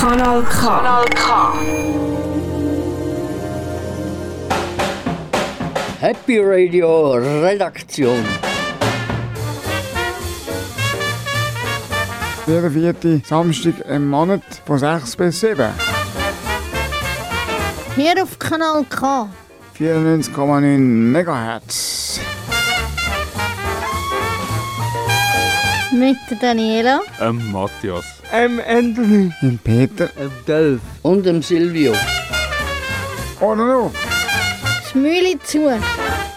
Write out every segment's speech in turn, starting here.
Kanal K. Kanal K. Happy Radio Redaktion. Jeder vierte Samstag im Monat von 6 bis 7. Hier auf Kanal K. 94,9 MHz. Mit der Daniela. Ähm, Matthias. M. Anthony. Dem Peter. Dem Delf. Und dem Silvio. Oder noch? Schmüli zu.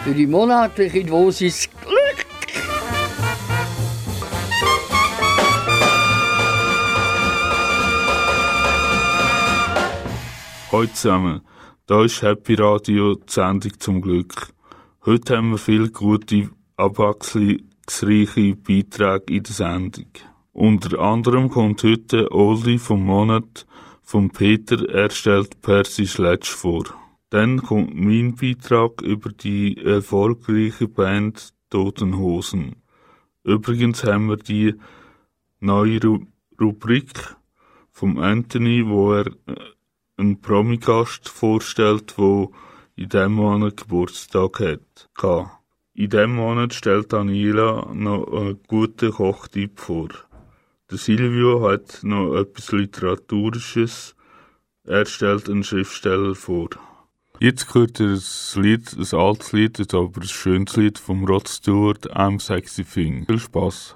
Für die monatliche Dosis Glück. Hallo zusammen. Da ist Happy Radio, die Sendung zum Glück. Heute haben wir viele gute, abwechslungsreiche Beiträge in der Sendung. Unter anderem kommt heute Oldie vom Monat von Peter erstellt Percy Sledge vor. Dann kommt mein Beitrag über die erfolgreiche Band Toten Hosen. Übrigens haben wir die neue Ru Rubrik vom Anthony, wo er äh, einen Promi-Gast vorstellt, wo in diesem Monat Geburtstag hat. In diesem Monat stellt Daniela noch einen guten Kochtipp vor. Der Silvio hat noch etwas Literaturisches. Er stellt einen Schriftsteller vor. Jetzt hört ihr ein Lied, ein altes Lied, aber ein schönes Lied vom Rod Stewart, I'm Sexy Thing. Viel Spaß!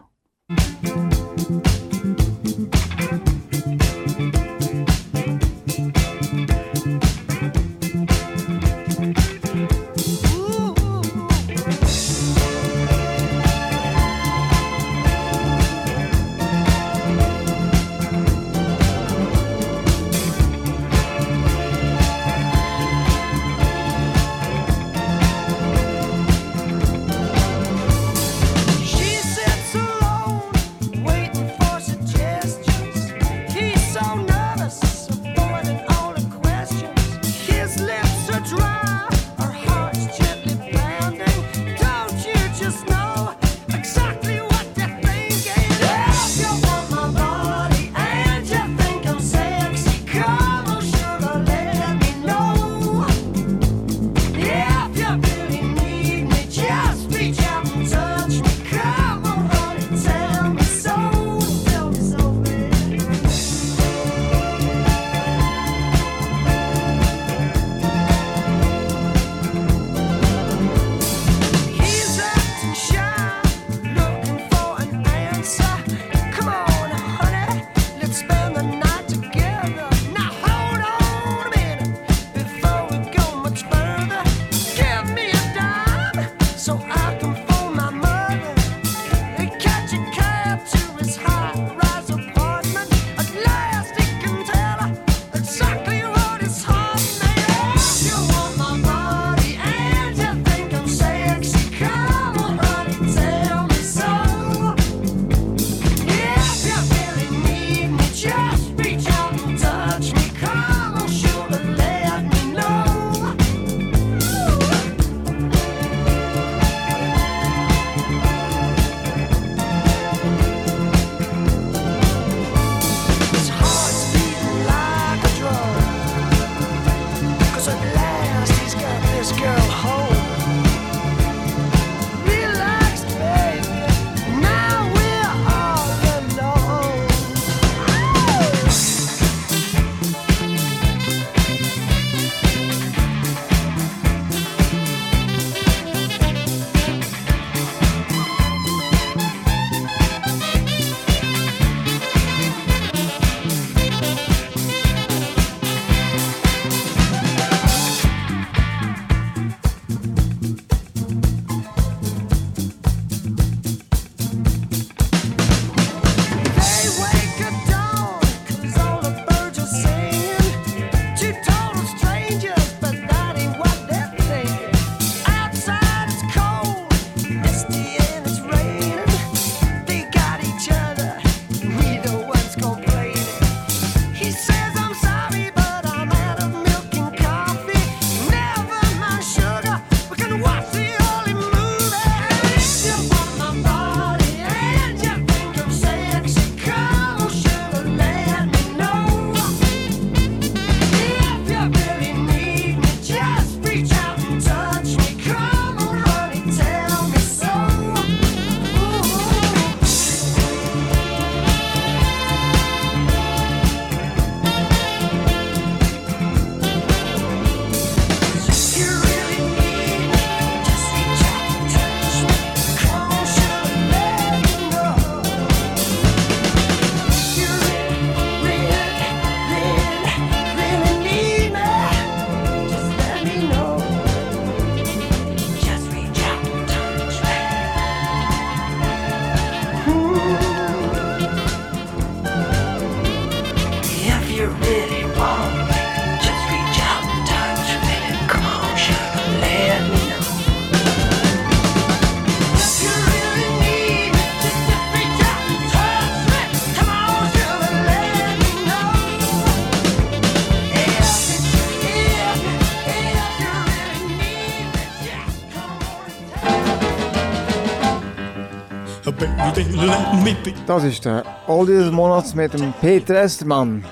Das ist der Oldie des Monats mit dem Peter Estermann.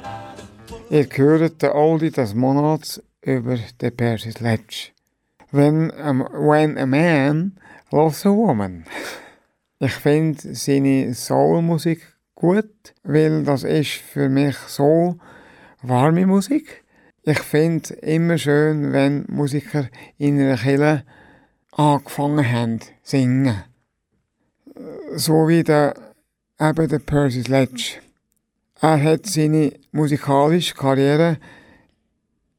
Ihr hört den Oldie des Monats über den Percy Sledge. When a, when a man loves a woman. Ich finde seine Soulmusik gut, weil das ist für mich so warme Musik. Ich finde immer schön, wenn Musiker in einer Kirche angefangen haben zu singen. So wie der, eben der Percy Sledge. Er hat seine musikalische Karriere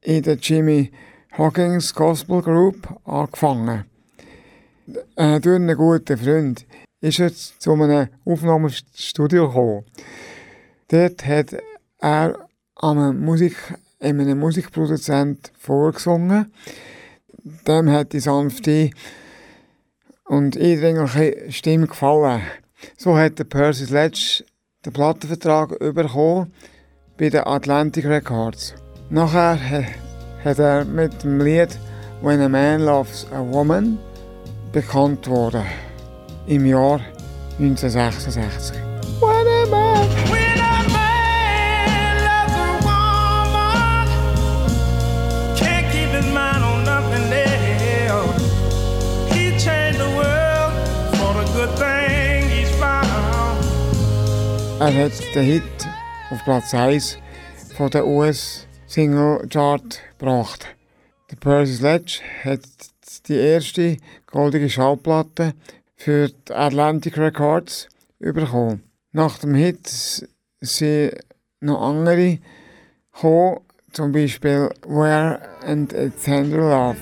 in der Jimmy Hoggins Gospel Group angefangen. Äh, durch einen guten Freund ist er zu einem Aufnahmestudio gekommen. Dort hat er einem Musik, einem Musikproduzent vorgesungen. Dem hat die sanfte und eindringliche Stimme gefallen. So hat der Percy Sledge den Plattenvertrag bekommen bei den Atlantic Records. Nachher ha- hat er mit dem Lied When a Man Loves a Woman bekannt worden. Im Jahr 1966. Er hat den Hit auf Platz 1 von der US Single Chart gebracht. Der Percy Sledge hat die erste goldige Schallplatte für die Atlantic Records bekommen. Nach dem Hit sind noch andere gekommen, zum Beispiel Where and a Tender Love.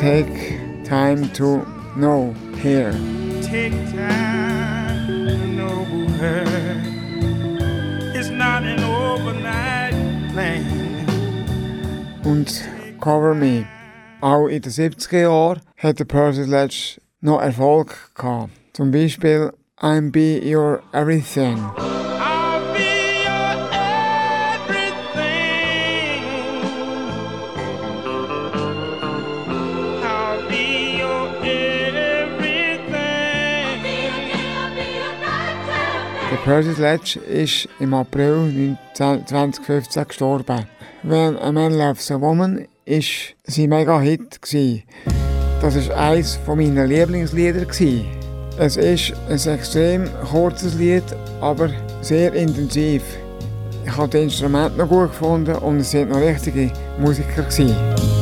Take time to know here. Take time to know her. It's not an overnight thing. und Cover Me. Auch in den 70er Jahren hat der Percy Sledge noch Erfolg gehabt. Zum Beispiel I'm Be Your Everything. Percy Sledge ist im April 19 2015 gestorben. When a Man Loves a Woman ist sein Mega-Hit. Das war eines meiner Lieblingslieder. Es ist ein extrem kurzes Lied, aber sehr intensiv. Ich habe das Instrument noch gut gefunden und es sind noch richtige Musiker. Gewesen.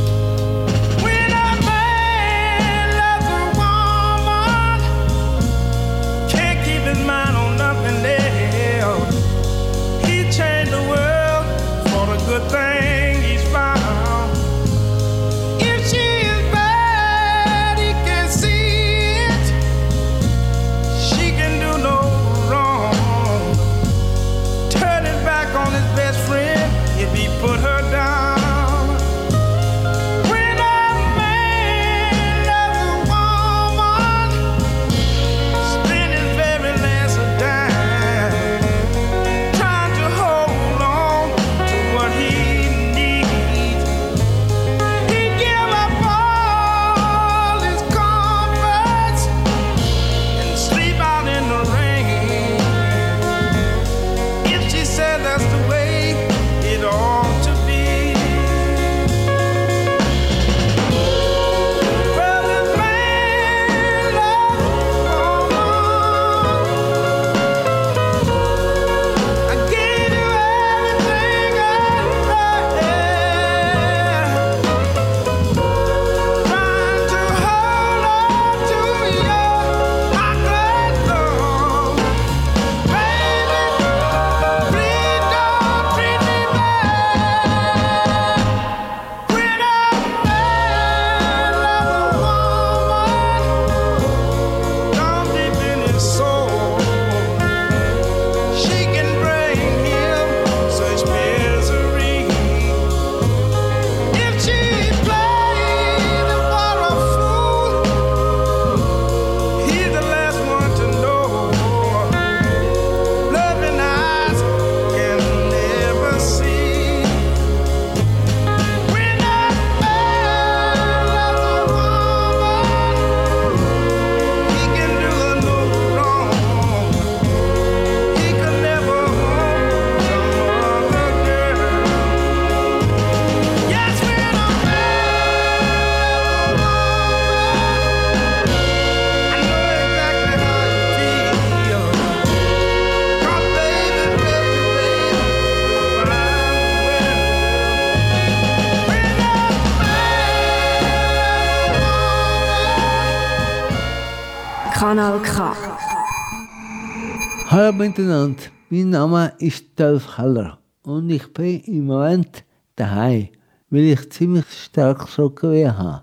Miteinander, mein Name ist Dolph Keller und ich bin im Moment daheim, weil ich ziemlich stark Schockweh habe.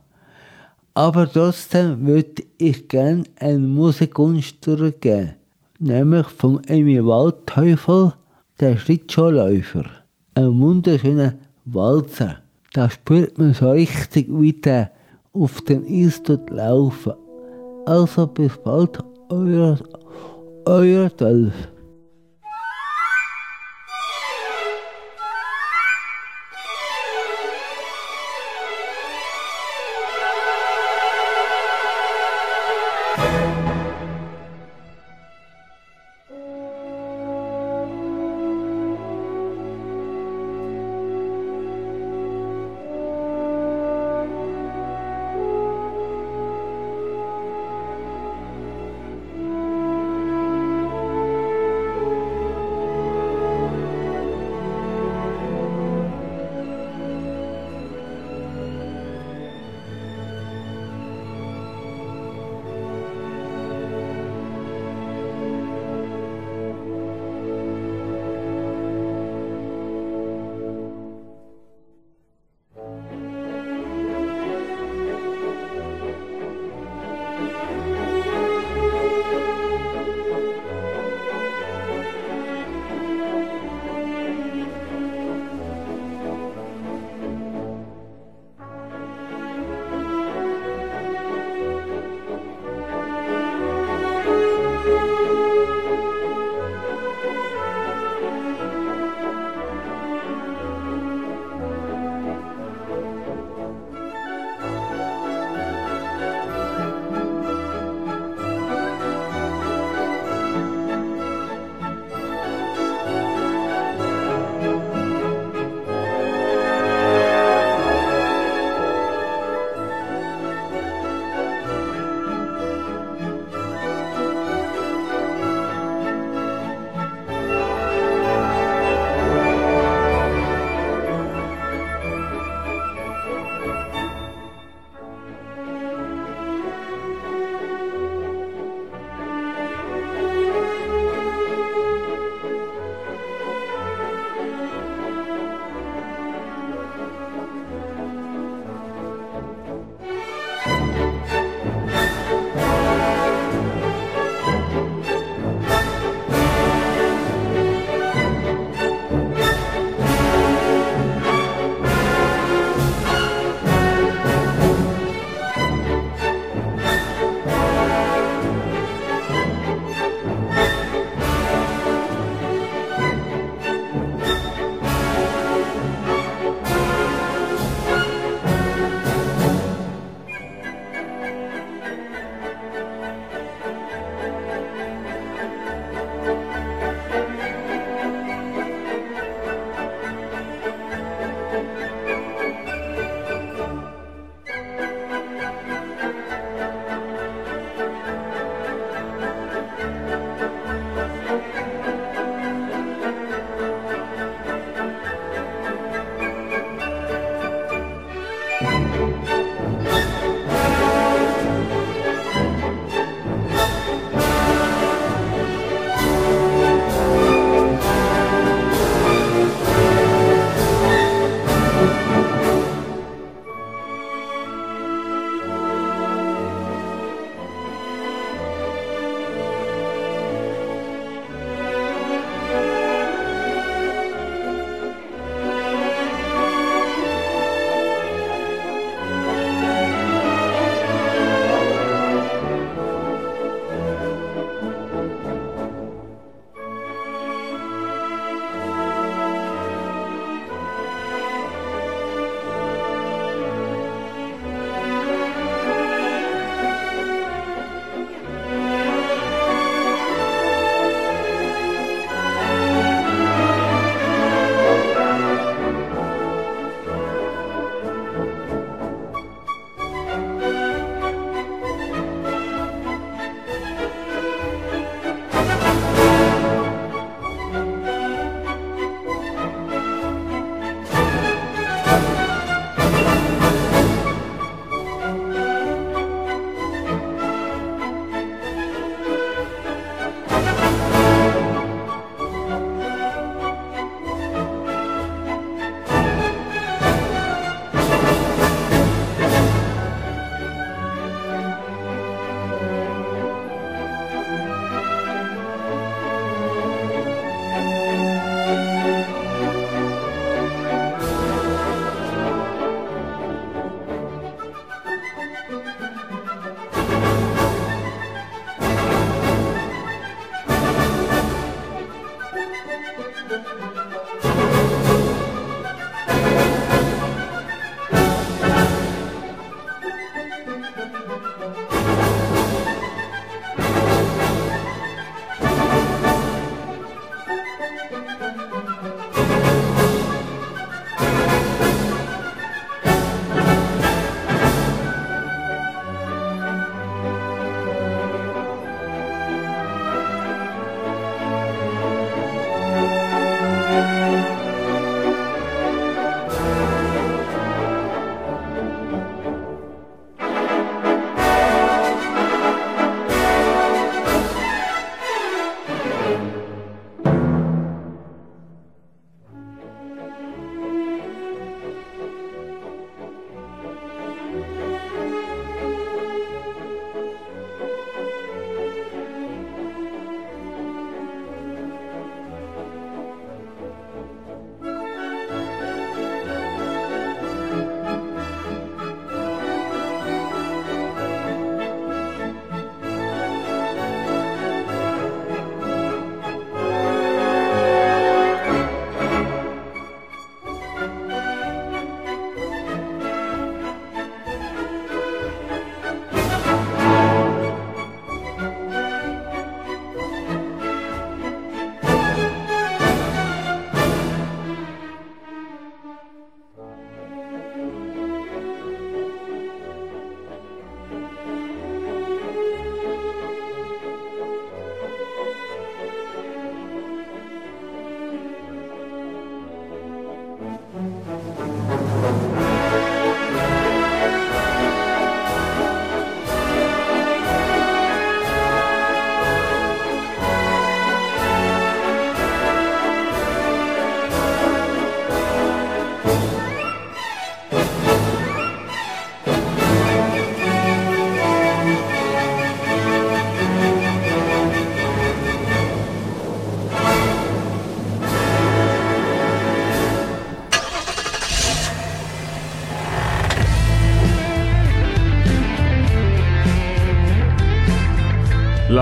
Aber trotzdem würde ich gerne eine Musikkunst durchgeben, nämlich vom Emmy Waldteufel, der Schlittschuhläufer. Ein wunderschöner Walzer. Da spürt man so richtig, wie der auf dem Eis dort laufen. Also bis bald, euer, euer Dolph.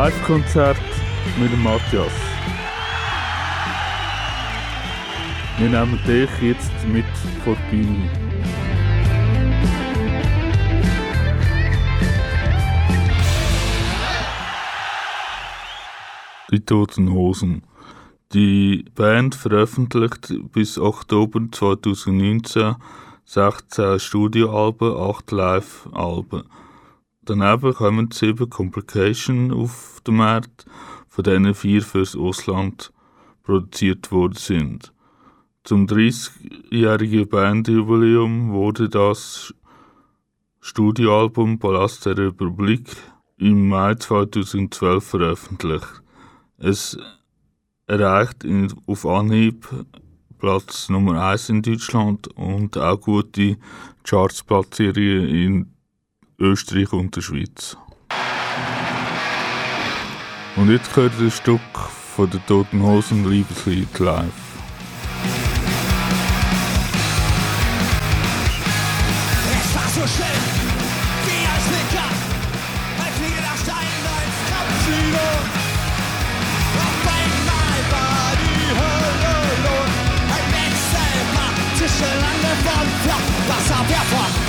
Live-Konzert mit dem Matthias. Wir nehmen dich jetzt mit vor die Bühne. Die Toten Hosen. Die Band veröffentlicht bis Oktober 2019 16 Studioalben, 8 Live-Alben. Daneben kommen 7 Complications auf den Markt, von denen 4 fürs Ausland produziert worden sind. Zum 30-jährigen Bandjubiläum wurde das Studioalbum Palast der Republik im Mai 2012 veröffentlicht. Es erreicht auf Anhieb Platz Nummer 1 in Deutschland und auch gute Chartsplatzierungen in Österreich und der Schweiz. Und jetzt gehört ein Stück von der Toten Hosen Liebeslied live. Es war so schön, wie ein Flicker, ein fliegender Stein als Kampfsilo. Auf einmal war die Hölle los, ein Wechselpaar zwischen Lande vom Flach, Wasserwerfer, Peitschendech,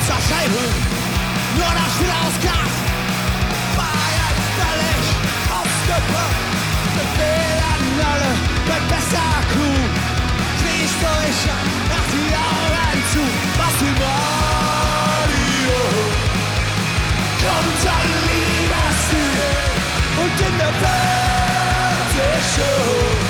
Schaufensterscheibe, nur das Schwirausgas, Bayern völlig ausgepackt. Befehl an alle, bleibt besser cool. Schließt euch an, macht die Augen zu. Was für Radio. Kommt ein Liebeslied und in der Fernsehshow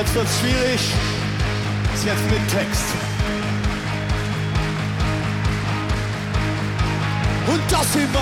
jetzt wird's schwierig. Ist jetzt mit Text. Und das im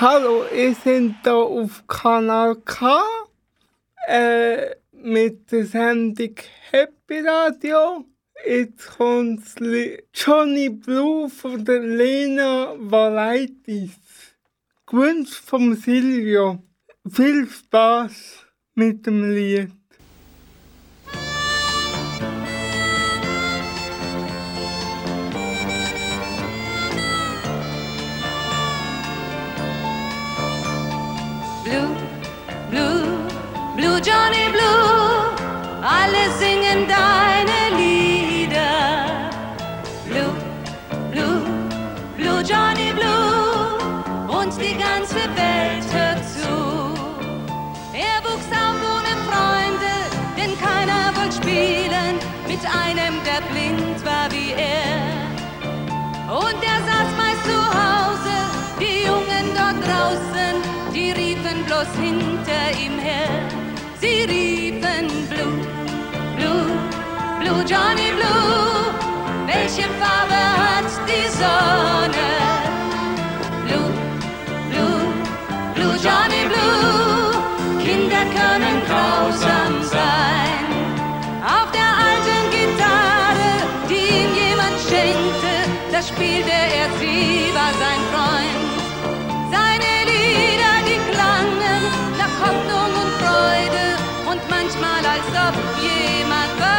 Hallo, ihr seid da auf Kanal K. Äh, mit der Sendung Happy Radio. Jetzt kommt Johnny Blue von der Lena Valaitis. Gewünscht vom Silvio. Viel Spaß mit dem Lied. Blue, Blue, Blue Johnny Blue, alle singen deine Lieder. Blue, Blue, Blue Johnny Blue, und die ganze Welt hört zu. Er wuchs auf ohne Freunde, denn keiner wollte spielen mit einem, der blind war wie er. Und er saß bloß hinter ihm her. Sie riefen Blue, Blue, Blue Johnny Blue. Welche Farbe hat die Sonne? Blue, Blue, Blue Johnny Blue. Kinder können grausam sein. Auf der alten Gitarre, die ihm jemand schenkte, da spielte er, manchmal als ob jemand weint.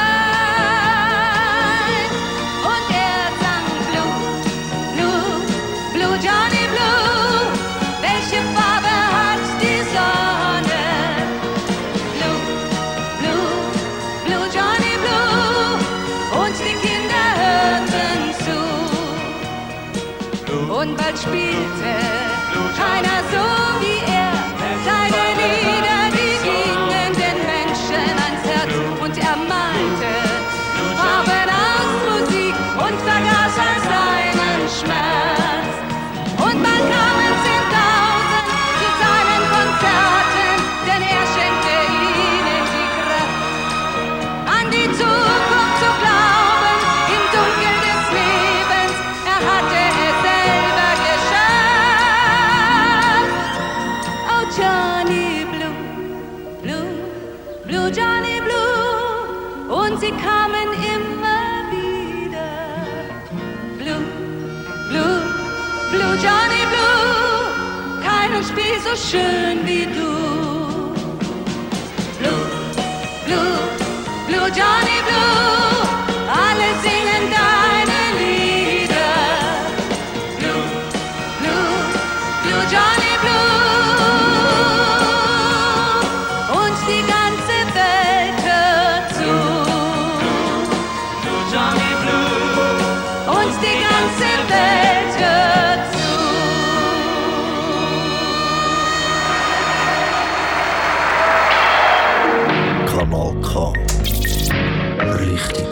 Spiel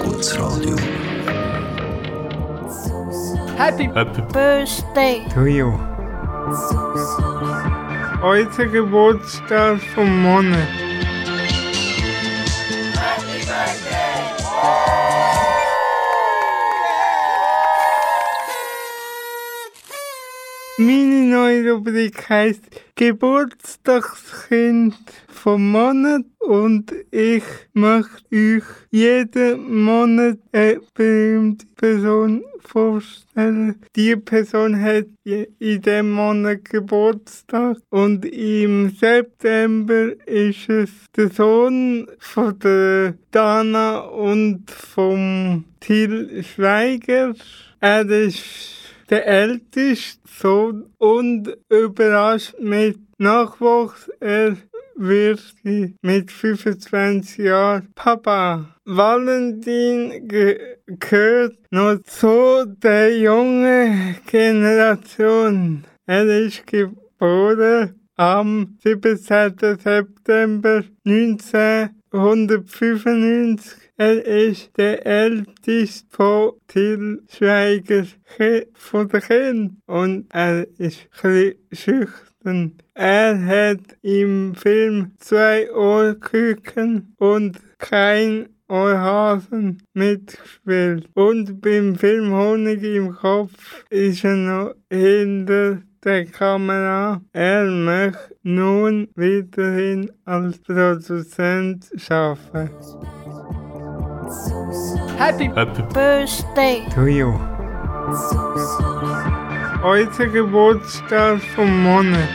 Richtig gutes Radio. Happy, Happy Birthday. To you. Heute Geburtstag vom Monat. Meine neue Rubrik heißt Geburtstagskind vom Monat und ich möchte euch jeden Monat eine berühmte Person vorstellen. Die Person hat in diesem Monat Geburtstag und im September ist es der Sohn von der Dana und vom Till Schweiger. Er ist der älteste Sohn und überrascht mit Nachwuchs. Er wird mit 25 Jahren Papa. Valentin ge gehört noch zu der jungen Generation. Er ist geboren am 17. September 1995. Er ist der älteste von Till Schweiger Ki- von den Kindern und er ist ein schüchtern. Er hat im Film zwei Ohrküken und kein Ohrhasen mitgespielt. Und beim Film Honig im Kopf ist er noch hinter der Kamera. Er möchte nun weiterhin als Produzent arbeiten. Happy Happy Birthday. To you. Heute Geburtstag vom Monat.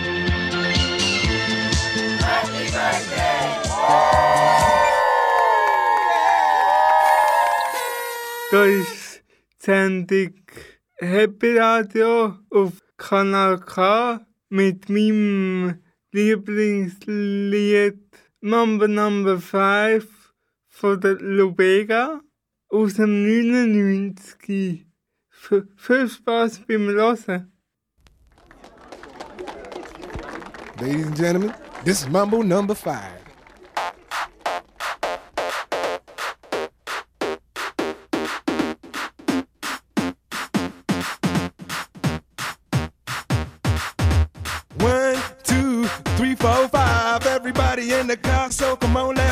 Da ist Sendung Happy Radio auf Kanal K mit meinem Lieblingslied Number Number 5 for the Lubega Usamnina First boss Bimilosa. Ladies and gentlemen, this is Mumble number five. One, two, three, four, five. Everybody in the car, so come on, let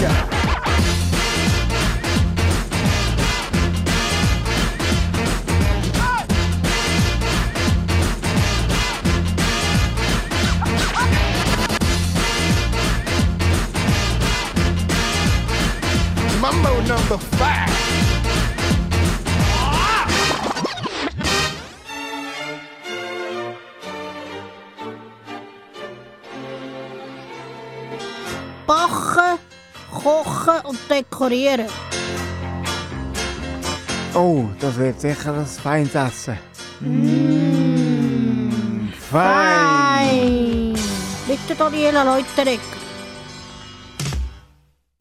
Let's go. Und dekorieren. Oh, das wird sicher ein feines Essen. Mm. Fein! Bitte Daniela Leuterek.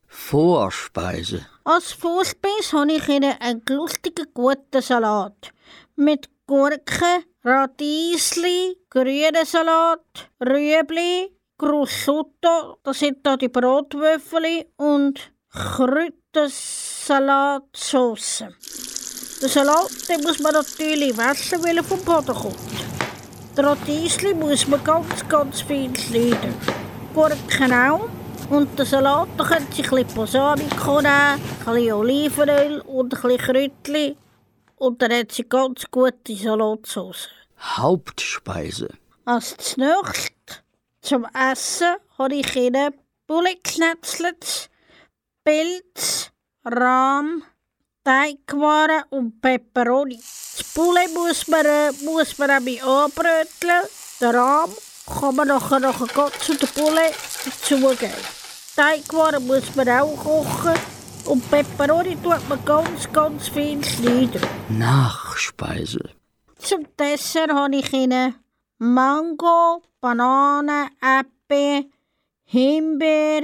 Vorspeise. Als Vorspeise habe ich Ihnen einen lustigen, guten Salat. Mit Gurken, Radiesli, grünen Salat, Rüebli, Grusotto, das sind da die Brotwürfel und Kräutersalatsauce. Den Salat muss man natürlich waschen, weil er vom Boden kommt. Die Radiesli muss man ganz, ganz viel schneiden. Gurken auch. Und den Salat da können Sie ein bisschen Balsamico nehmen, ein bisschen Olivenöl und ein bisschen Kräutchen. Und dann hat sie ganz gute Salatsauce. Hauptspeise. Als nächstes zum Essen habe ich Ihnen Bulle geknetzelt, Pilz, Rahm, Teigwaren und Peperoni. Das Bulle muss man, äh, muss man eben anbröteln. Den Rahm kann man nachher, nachher ganz zu der Bulle dazugeben. Teigwaren muss man auch kochen. Und Peperoni tut man ganz, ganz viel schneiden. Nachspeise. Zum Dessert habe ich Ihnen Mango, Banane, Äpfel, Himbeer,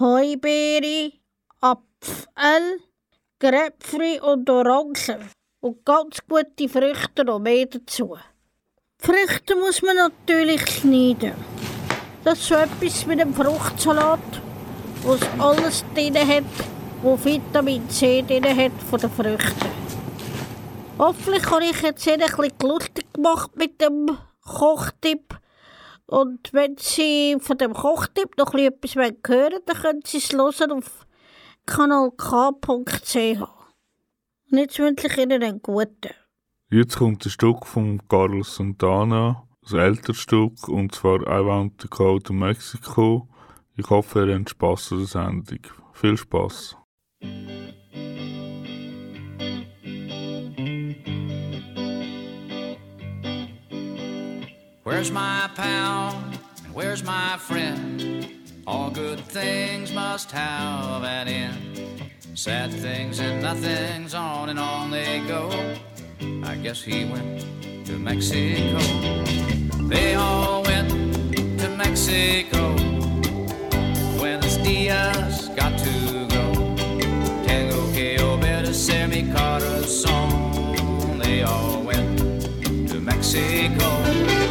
Heubeere, Apfel, Gräpfel und Orangen. Und ganz gute Früchte noch mehr dazu. Früchte muss man natürlich schneiden. Das ist so etwas mit dem Fruchtsalat, wo es alles drin hat, wo Vitamin C drin hat von den Früchten. Hoffentlich habe ich jetzt ein bisschen lustig gemacht mit dem Kochtipp. Und wenn Sie von dem Kochtipp noch etwas hören wollen, dann können Sie es hören auf kanalk.ch. Und jetzt wünsche ich Ihnen einen guten. Jetzt kommt ein Stück von Carlos Santana, ein älteres Stück, und zwar I Want to Go to Mexico. Ich hoffe, ihr habt Spass an der Sendung. Viel Spass. Where's my pal? And where's my friend? All good things must have an end. Sad things and nothings, on and on they go. I guess he went to Mexico. They all went to Mexico. Buenos dias, got to go. Tengo que obedecer mi corazón. They all went to Mexico.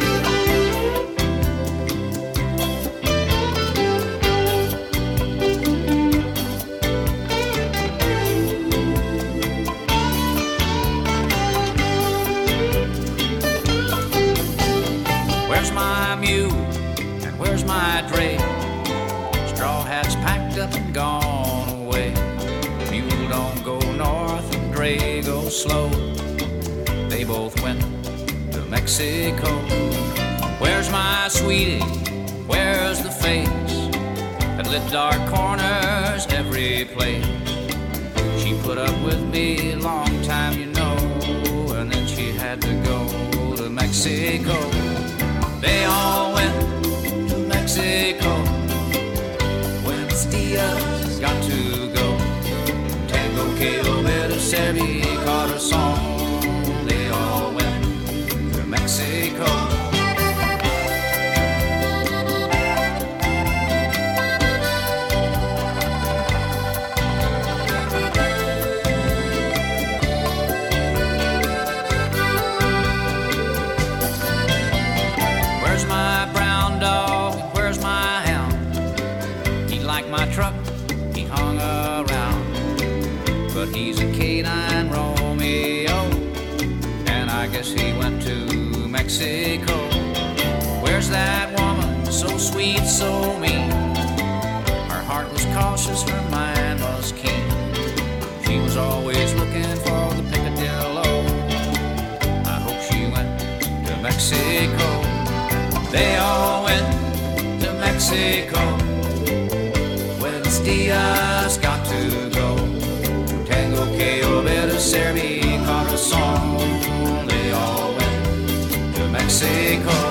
My dray? Straw hats packed up and gone away. Mule don't go north and dray go slow. They both went to Mexico. Where's my sweetie? Where's the face that lit dark corners every place? She put up with me a long time, you know, and then she had to go to Mexico. They all went Mexico. When Steele got to go, Tango KO met a Sammy Carter. So mean? Her heart was cautious, her mind was keen. She was always looking for the picadillo. I hope she went to Mexico. They all went to Mexico. Buenos dias, got to go. Tango que obedecer mi corazón. They all went to Mexico.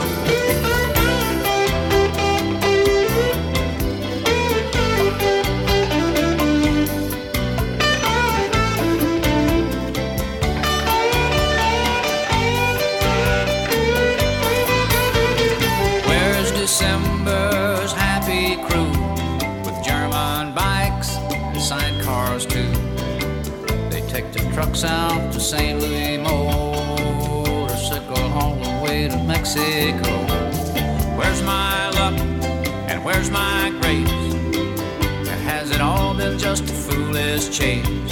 Take the trucks out to St. Louis motorcycle all the way to Mexico. Where's my luck and where's my grace? Has it all been just his chains.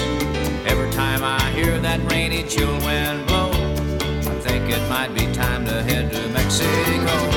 Every time I hear that rainy chill wind blow, I think it might be time to head to Mexico.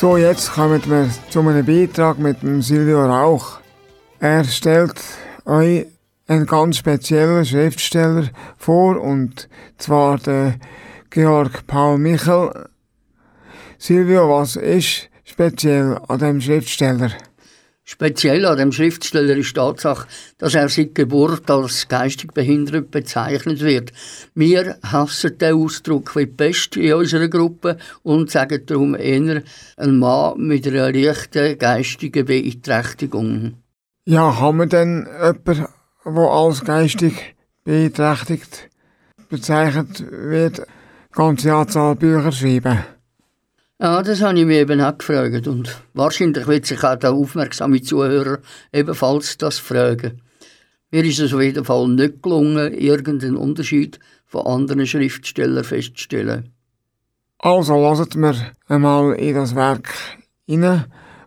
So, jetzt kommen wir zu einem Beitrag mit dem Silvio Rauch. Er stellt euch einen ganz speziellen Schriftsteller vor, und zwar den Georg Paul Michel. Silvio, was ist speziell an dem Schriftsteller? Speziell an dem Schriftsteller ist die Tatsache, dass er seit Geburt als geistig behindert bezeichnet wird. Wir hassen den Ausdruck wie die Pest in unserer Gruppe und sagen darum eher ein Mann mit einer leichten geistigen Beeinträchtigung. Ja, haben wir denn jemanden, der als geistig beeinträchtigt bezeichnet wird, ganze Anzahl Bücher schreiben? Ja, das habe ich mir eben auch gefragt. Und wahrscheinlich wird sich auch der aufmerksame Zuhörer ebenfalls das fragen. Mir ist es auf jeden Fall nicht gelungen, irgendeinen Unterschied von anderen Schriftstellern festzustellen. Also lasst mir einmal in das Werk hinein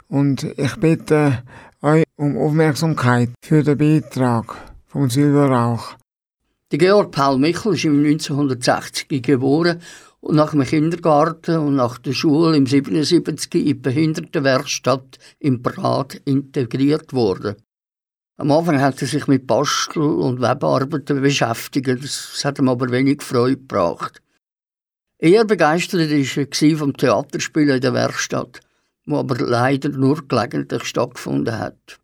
und ich bitte euch um Aufmerksamkeit für den Beitrag von Silvio Rauch. Der Georg Paul Michel ist im 1960 geboren und nach dem Kindergarten und nach der Schule im 77 in die Behindertenwerkstatt in Prag integriert worden. Am Anfang hat er sich mit Bastel- und Webarbeiten beschäftigt, das hat ihm aber wenig Freude gebracht. Eher begeistert war er vom Theaterspielen in der Werkstatt, wo aber leider nur gelegentlich stattgefunden hat.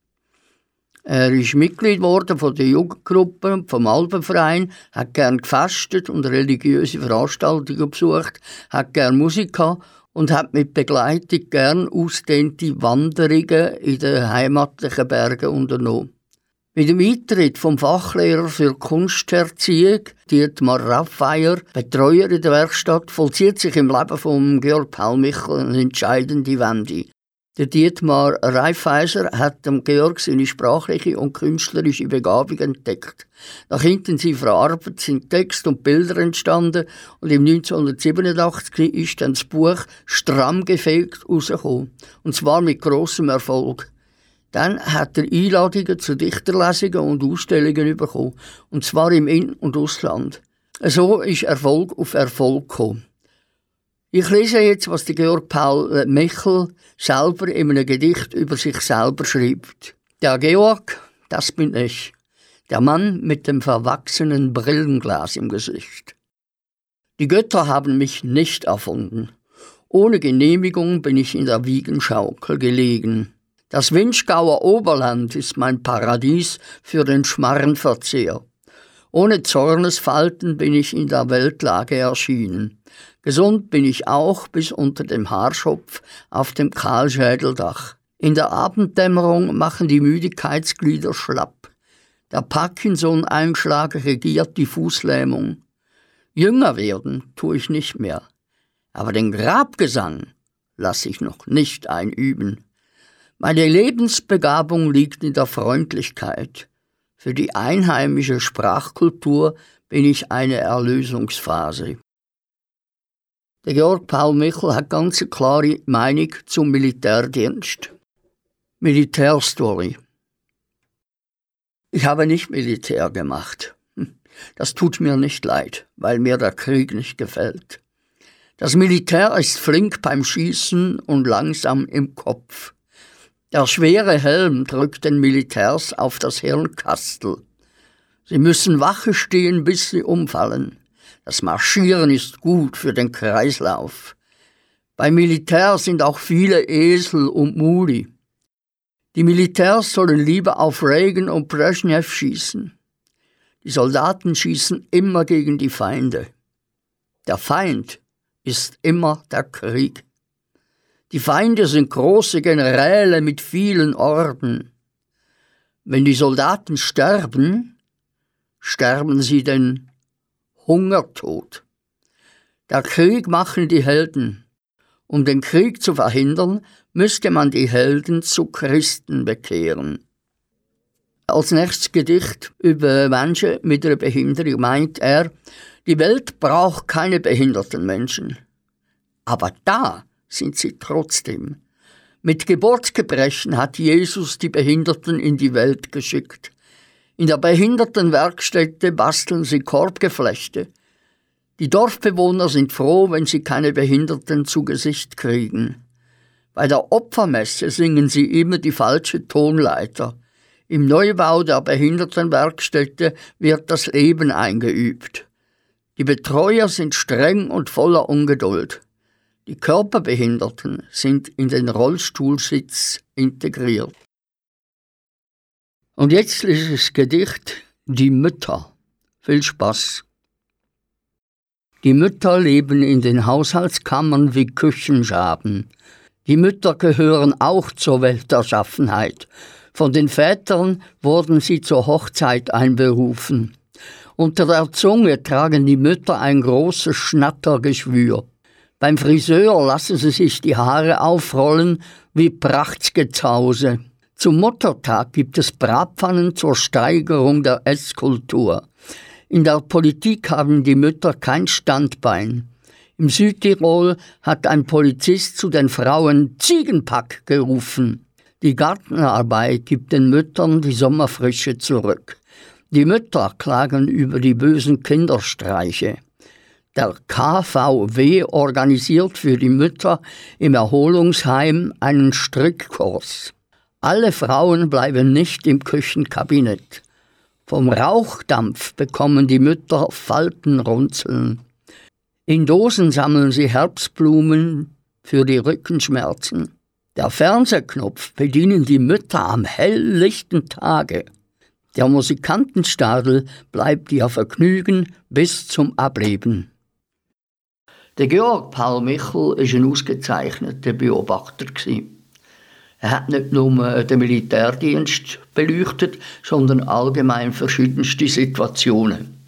Er ist Mitglied geworden von der Jugendgruppe und vom Alpenverein, hat gern gefestet und religiöse Veranstaltungen besucht, hat gern Musik gehabt und hat mit Begleitung gern ausdehnte Wanderungen in den heimatlichen Bergen unternommen. Mit dem Eintritt vom Fachlehrer für Kunsterziehung, Dietmar Raffeier, Betreuer in der Werkstatt, vollzieht sich im Leben von Georg Paul Michel eine entscheidende Wende. Der Dietmar Raiffeiser hat dem Georg seine sprachliche und künstlerische Begabung entdeckt. Nach intensiver Arbeit sind Text und Bilder entstanden und im 1987 ist dann das Buch stramm gefegt rausgekommen. Und zwar mit großem Erfolg. Dann hat er Einladungen zu Dichterlesungen und Ausstellungen bekommen. Und zwar im In- und Ausland. So ist Erfolg auf Erfolg gekommen. Ich lese jetzt, was der Georg Paul Michel selber in einem Gedicht über sich selber schreibt. Der Georg, das bin ich. Der Mann mit dem verwachsenen Brillenglas im Gesicht. Die Götter haben mich nicht erfunden. Ohne Genehmigung bin ich in der Wiegenschaukel gelegen. Das Winschgauer Oberland ist mein Paradies für den Schmarrenverzehr. Ohne Zornesfalten bin ich in der Weltlage erschienen. Gesund bin ich auch bis unter dem Haarschopf auf dem Kahlschädeldach. In der Abenddämmerung machen die Müdigkeitsglieder schlapp. Der Parkinson-Einschlag regiert die Fußlähmung. Jünger werden tue ich nicht mehr. Aber den Grabgesang lasse ich noch nicht einüben. Meine Lebensbegabung liegt in der Freundlichkeit. Für die einheimische Sprachkultur bin ich eine Erlösungsphase. Der Georg Paul Michel hat ganz eine klare Meinung zum Militärdienst. Militärstory. Ich habe nicht Militär gemacht. Hm, Das tut mir nicht leid, weil mir der Krieg nicht gefällt. Das Militär ist flink beim Schießen und langsam im Kopf. Der schwere Helm drückt den Militärs auf das Hirnkastel. Sie müssen Wache stehen, bis sie umfallen. Das Marschieren ist gut für den Kreislauf. Beim Militär sind auch viele Esel und Muli. Die Militärs sollen lieber auf Reagan und Brezhnev schießen. Die Soldaten schießen immer gegen die Feinde. Der Feind ist immer der Krieg. Die Feinde sind große Generäle mit vielen Orden. Wenn die Soldaten sterben, sterben sie den Hungertod. Der Krieg machen die Helden. Um den Krieg zu verhindern, müsste man die Helden zu Christen bekehren. Als nächstes Gedicht über Menschen mit einer Behinderung meint er, die Welt braucht keine behinderten Menschen. Aber da sind sie trotzdem. Mit Geburtsgebrechen hat Jesus die Behinderten in die Welt geschickt. In der Behindertenwerkstätte basteln sie Korbgeflechte. Die Dorfbewohner sind froh, wenn sie keine Behinderten zu Gesicht kriegen. Bei der Opfermesse singen sie immer die falsche Tonleiter. Im Neubau der Behindertenwerkstätte wird das Leben eingeübt. Die Betreuer sind streng und voller Ungeduld. Die Körperbehinderten sind in den Rollstuhlsitz integriert. Und jetzt ist das Gedicht Die Mütter. Viel Spaß. Die Mütter leben in den Haushaltskammern wie Küchenschaben. Die Mütter gehören auch zur Welterschaffenheit. Von den Vätern wurden sie zur Hochzeit einberufen. Unter der Zunge tragen die Mütter ein großes Schnattergeschwür. Beim Friseur lassen sie sich die Haare aufrollen wie Prachtgezause. Zum Muttertag gibt es Bratpfannen zur Steigerung der Esskultur. In der Politik haben die Mütter kein Standbein. Im Südtirol hat ein Polizist zu den Frauen Ziegenpack gerufen. Die Gartenarbeit gibt den Müttern die Sommerfrische zurück. Die Mütter klagen über die bösen Kinderstreiche. Der KVW organisiert für die Mütter im Erholungsheim einen Strickkurs. Alle Frauen bleiben nicht im Küchenkabinett. Vom Rauchdampf bekommen die Mütter Faltenrunzeln. In Dosen sammeln sie Herbstblumen für die Rückenschmerzen. Der Fernsehknopf bedienen die Mütter am helllichten Tage. Der Musikantenstadel bleibt ihr Vergnügen bis zum Ableben. Der Georg Paul Michel war ein ausgezeichneter Beobachter. Er hat nicht nur den Militärdienst beleuchtet, sondern allgemein verschiedenste Situationen.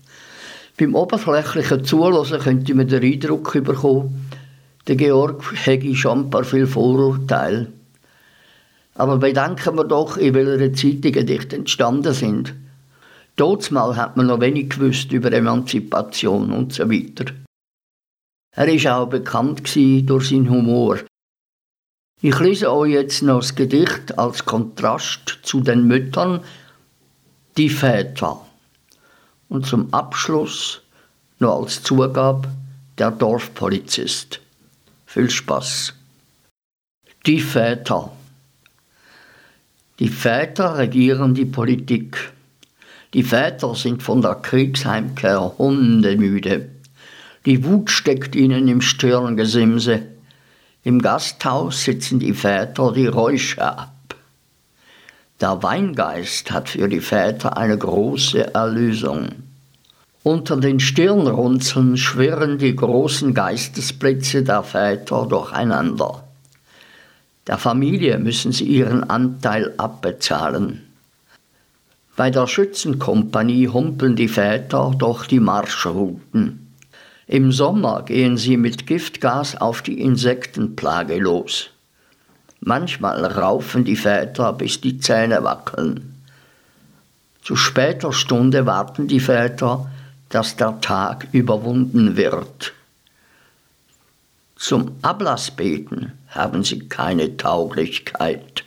Beim oberflächlichen Zuhören könnte man den Eindruck bekommen, der Georg hätte schon ein paar viele Vorurteile. Aber bedenken wir doch, in welcher Zeit die Gedichte entstanden sind. Mal hat man noch wenig gewusst über Emanzipation und so weiter. Er ist auch bekannt durch seinen Humor. Ich lese euch jetzt noch das Gedicht als Kontrast zu den Müttern, die Väter. Und zum Abschluss noch als Zugabe der Dorfpolizist. Viel Spaß. Die Väter. Die Väter regieren die Politik. Die Väter sind von der Kriegsheimkehr hundemüde. Die Wut steckt ihnen im Stirngesimse. Im Gasthaus sitzen die Väter die Räusche ab. Der Weingeist hat für die Väter eine große Erlösung. Unter den Stirnrunzeln schwirren die großen Geistesblitze der Väter durcheinander. Der Familie müssen sie ihren Anteil abbezahlen. Bei der Schützenkompanie humpeln die Väter durch die Marschrouten. Im Sommer gehen sie mit Giftgas auf die Insektenplage los. Manchmal raufen die Väter, bis die Zähne wackeln. Zu später Stunde warten die Väter, dass der Tag überwunden wird. Zum Ablassbeten haben sie keine Tauglichkeit.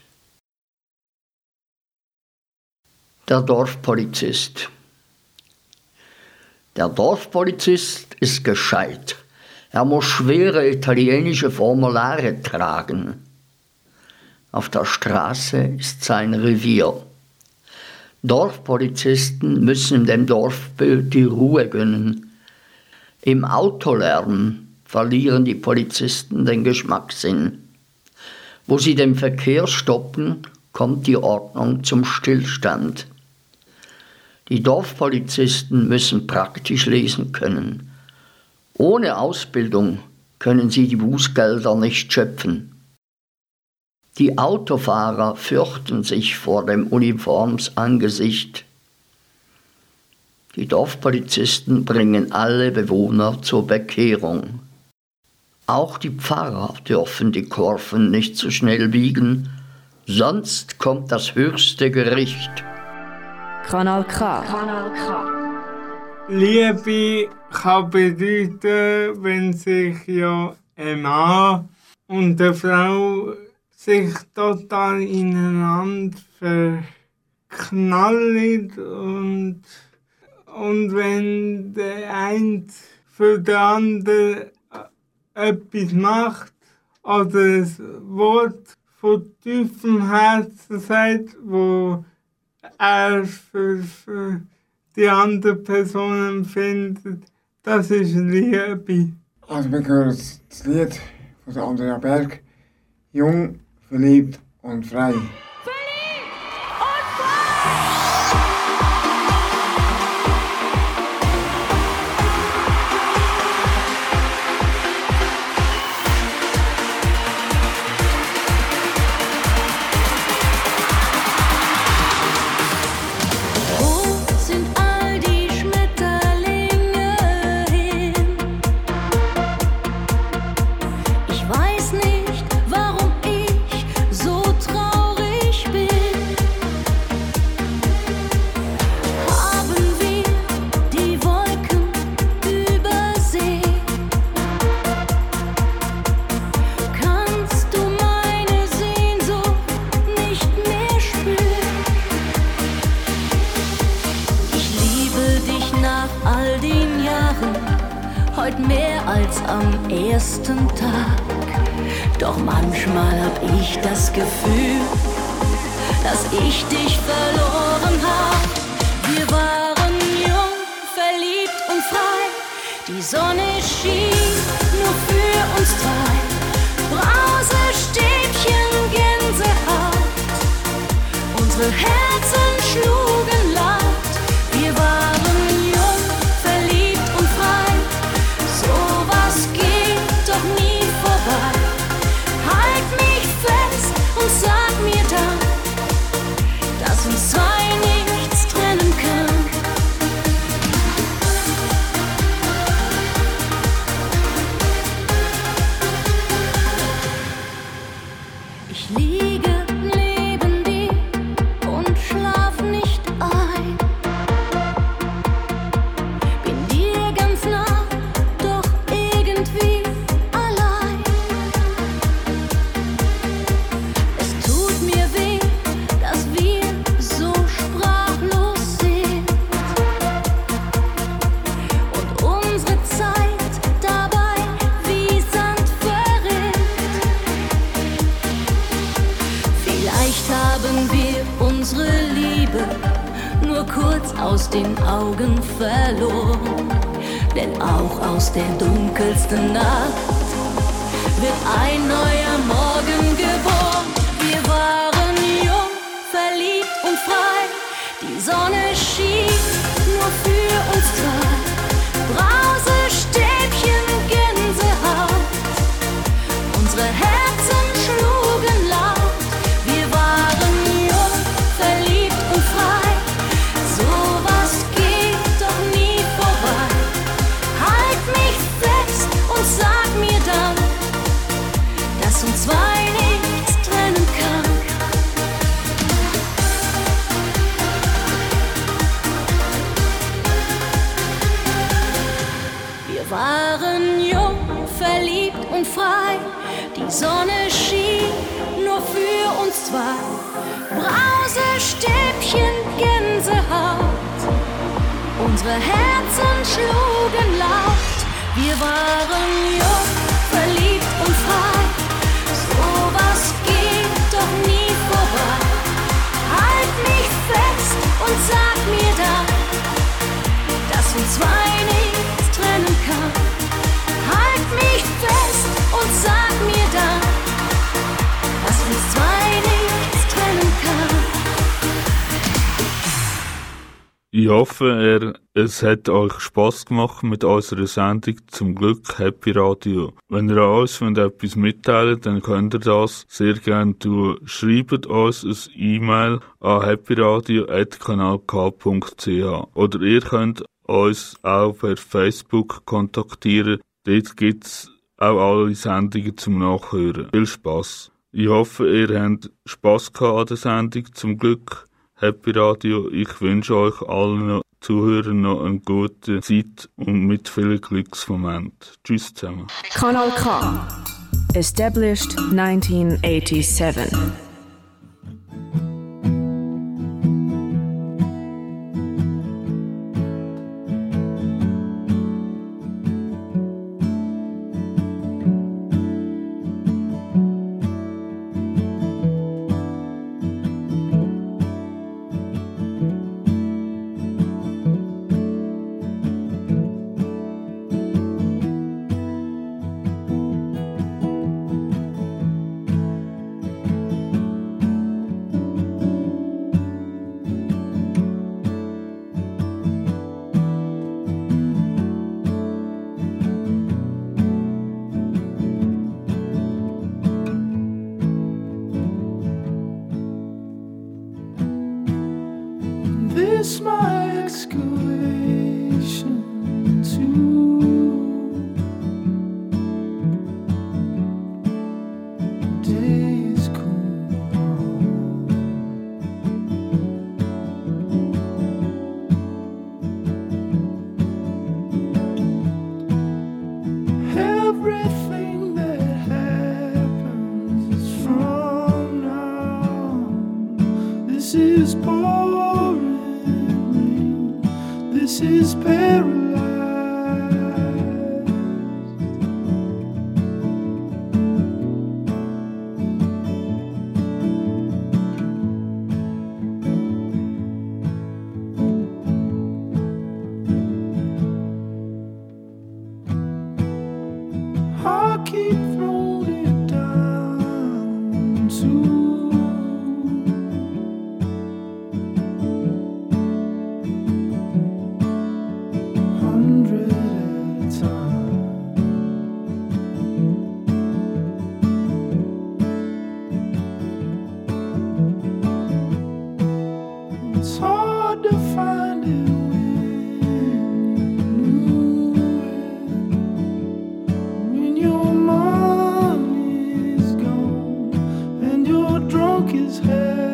Der Dorfpolizist. Der Dorfpolizist ist gescheit. Er muss schwere italienische Formulare tragen. Auf der Straße ist sein Revier. Dorfpolizisten müssen dem Dorfbild die Ruhe gönnen. Im Autolärm verlieren die Polizisten den Geschmackssinn. Wo sie den Verkehr stoppen, kommt die Ordnung zum Stillstand. Die Dorfpolizisten müssen praktisch lesen können. Ohne Ausbildung können sie die Bußgelder nicht schöpfen. Die Autofahrer fürchten sich vor dem Uniformsangesicht. Die Dorfpolizisten bringen alle Bewohner zur Bekehrung. Auch die Pfarrer dürfen die Kurven nicht zu schnell biegen, sonst kommt das höchste Gericht. Kanal K. Kanal K. Liebe kann bedeuten, wenn sich ja ein Mann und eine Frau sich total ineinander verknallen und, und wenn der eine für den anderen etwas macht oder ein Wort von tiefem Herzen sagt, wo er für, für die andere Person empfindet, das ist Liebe. Also wir hören das Lied von Andrea Berg, Jung, verliebt und frei. Die Sonne schien nur für uns drei. Brausestäbchen, Gänsehaut. Unsere Herzen schlugen Unsere Herzen schlugen laut. Wir waren jung, verliebt und frei. Sowas geht doch nie vorbei. Halt mich fest und sag mir dann, dass uns zwei nichts trennen kann. Halt mich fest Ich hoffe, er, es hat euch Spass gemacht mit unserer Sendung zum Glück Happy Radio. Wenn ihr uns etwas mitteilen dann könnt ihr das sehr gerne tun. Schreibt uns ein E-Mail an happyradio.kanalk.ch oder ihr könnt uns auch per Facebook kontaktieren. Dort gibt's auch alle Sendungen zum Nachhören. Viel Spass. Ich hoffe, ihr habt Spass gehabt an der Sendung zum Glück. Happy Radio. Ich wünsche euch allen Zuhörern noch eine gute Zeit und mit vielen Glücksmomenten. Tschüss zusammen. Kanal K. Established 1987. his head.